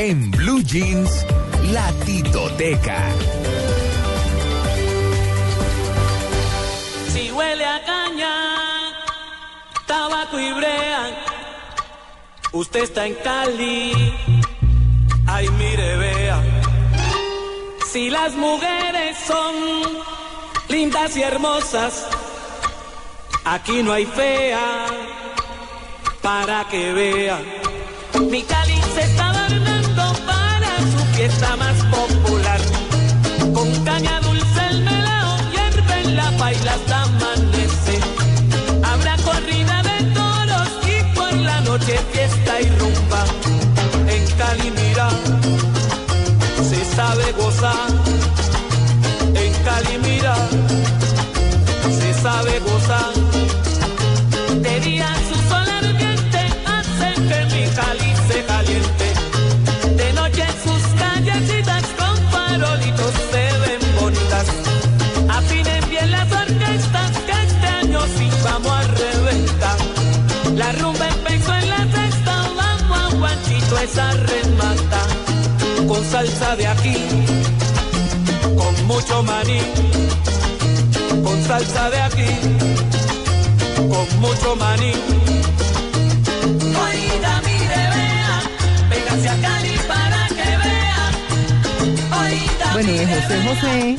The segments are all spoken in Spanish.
En Blue Jeans, la titoteca. Si huele a caña, tabaco y brea, usted está en Cali. Ay, mire, vea. Si las mujeres son lindas y hermosas, aquí no hay fea para que vea. Mi fiesta más Con salsa de aquí, con mucho maní. Con salsa de aquí, con mucho maní. Oiga, mire, vea, véngase a Cali para que vea. Oiga, Bueno, de José José vea.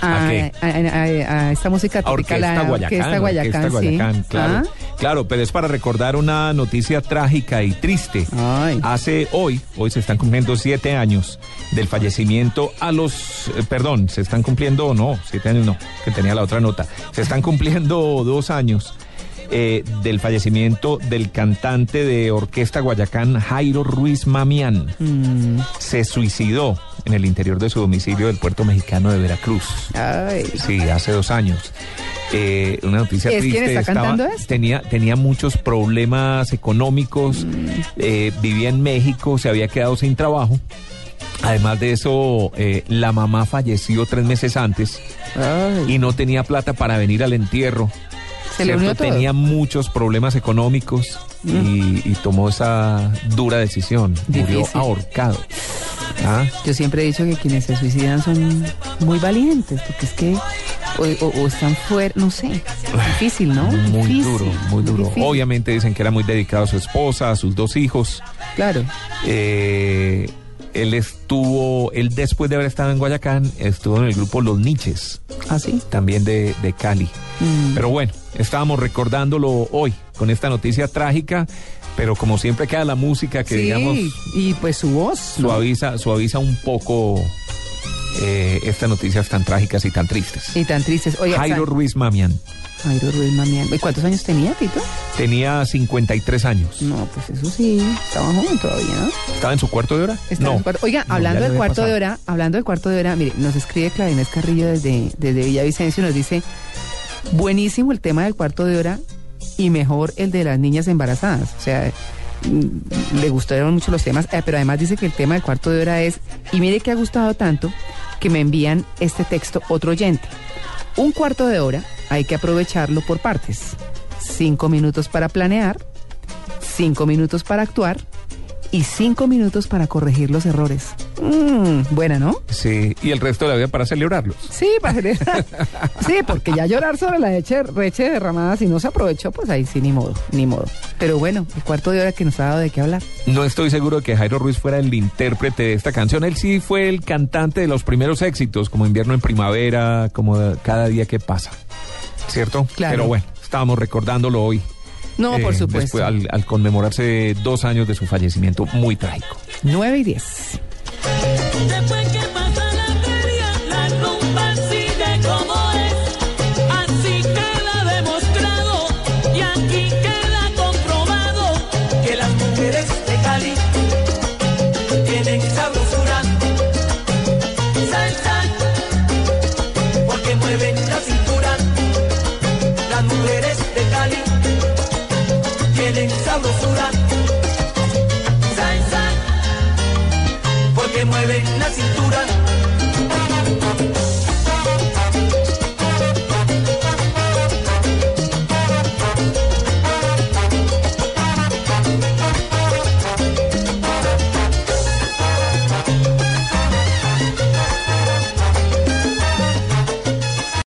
a, ¿A a- a- a esta música A típica, Orquesta la Guayacán. Orquesta Guayacán, Orquesta sí. Guayacán, claro. Ah, Claro, pero es para recordar una noticia trágica y triste. Ay. Hace hoy, hoy se están cumpliendo siete años del fallecimiento a los, eh, perdón, se están cumpliendo, no, siete años no, que tenía la otra nota. Se están cumpliendo dos años eh, del fallecimiento del cantante de Orquesta Guayacán, Jairo Ruiz Mamián. mm, Se suicidó en el interior de su domicilio del puerto mexicano de Veracruz. ay. Sí, hace dos años. Eh, una noticia ¿Es triste. quien está estaba- cantando tenía, tenía muchos problemas económicos, Mm. eh, vivía en México, se había quedado sin trabajo. Además de eso, eh, la mamá falleció tres meses antes Ay. y no tenía plata para venir al entierro. Se le unió todo. Mm. Tenía muchos problemas económicos y, y tomó esa dura decisión. Murió ahorcado. ¿Ah? Yo siempre he dicho que quienes se suicidan son muy valientes, porque es que o, o- o están fuera, no sé, difícil, ¿no? Muy Difícil, duro, muy duro. difícil. Obviamente dicen que era muy dedicado a su esposa, a sus dos hijos. Claro. Eh, él estuvo, él después de haber estado en Guayacán, estuvo en el grupo Los Niches, ¿Así? también de, de Cali. Mm. Pero bueno, estábamos recordándolo hoy con esta noticia trágica, pero como siempre queda la música que sí, digamos y pues su voz. ¿no? suaviza, suaviza un poco eh, estas noticias tan trágicas y tan tristes. Y tan tristes. Oye, Jairo Ruiz Mamián Jairo Ruiz Mamián. ¿Y cuántos años tenía, Tito? tenía 53 años. No, pues eso sí, estaba joven todavía, ¿no? ¿Estaba en su cuarto de hora? Estaba en su cuarto. Oiga, No, hablando del cuarto de hora, hablando del cuarto de hora, mire, nos escribe Clarinés Carrillo desde, desde Villavicencio, nos dice, buenísimo el tema del cuarto de hora y mejor el de las niñas embarazadas. O sea, mm, le gustaron mucho los temas, eh, pero además dice que el tema del cuarto de hora es, y mire que ha gustado tanto que me envían este texto otro oyente. Un cuarto de hora hay que aprovecharlo por partes. Cinco minutos para planear, cinco minutos para actuar y cinco minutos para corregir los errores. Mm, buena, ¿no? Sí, y el resto de la vida para celebrarlos. Sí, para celebrar. sí, porque ya llorar sobre la leche, leche derramada, si no se aprovechó, pues ahí sí, ni modo, ni modo. Pero bueno, el cuarto de hora que nos ha dado de qué hablar. No estoy seguro de que Jairo Ruiz fuera el intérprete de esta canción. Él sí fue el cantante de los primeros éxitos, como Invierno en Primavera, como Cada día que pasa. ¿Cierto? Claro. Pero bueno, estábamos recordándolo hoy. No, eh, por supuesto. después, al, al conmemorarse dos años de su fallecimiento, muy trágico. 9 y 10. Sabrosura. Salsa, porque mueven la cintura.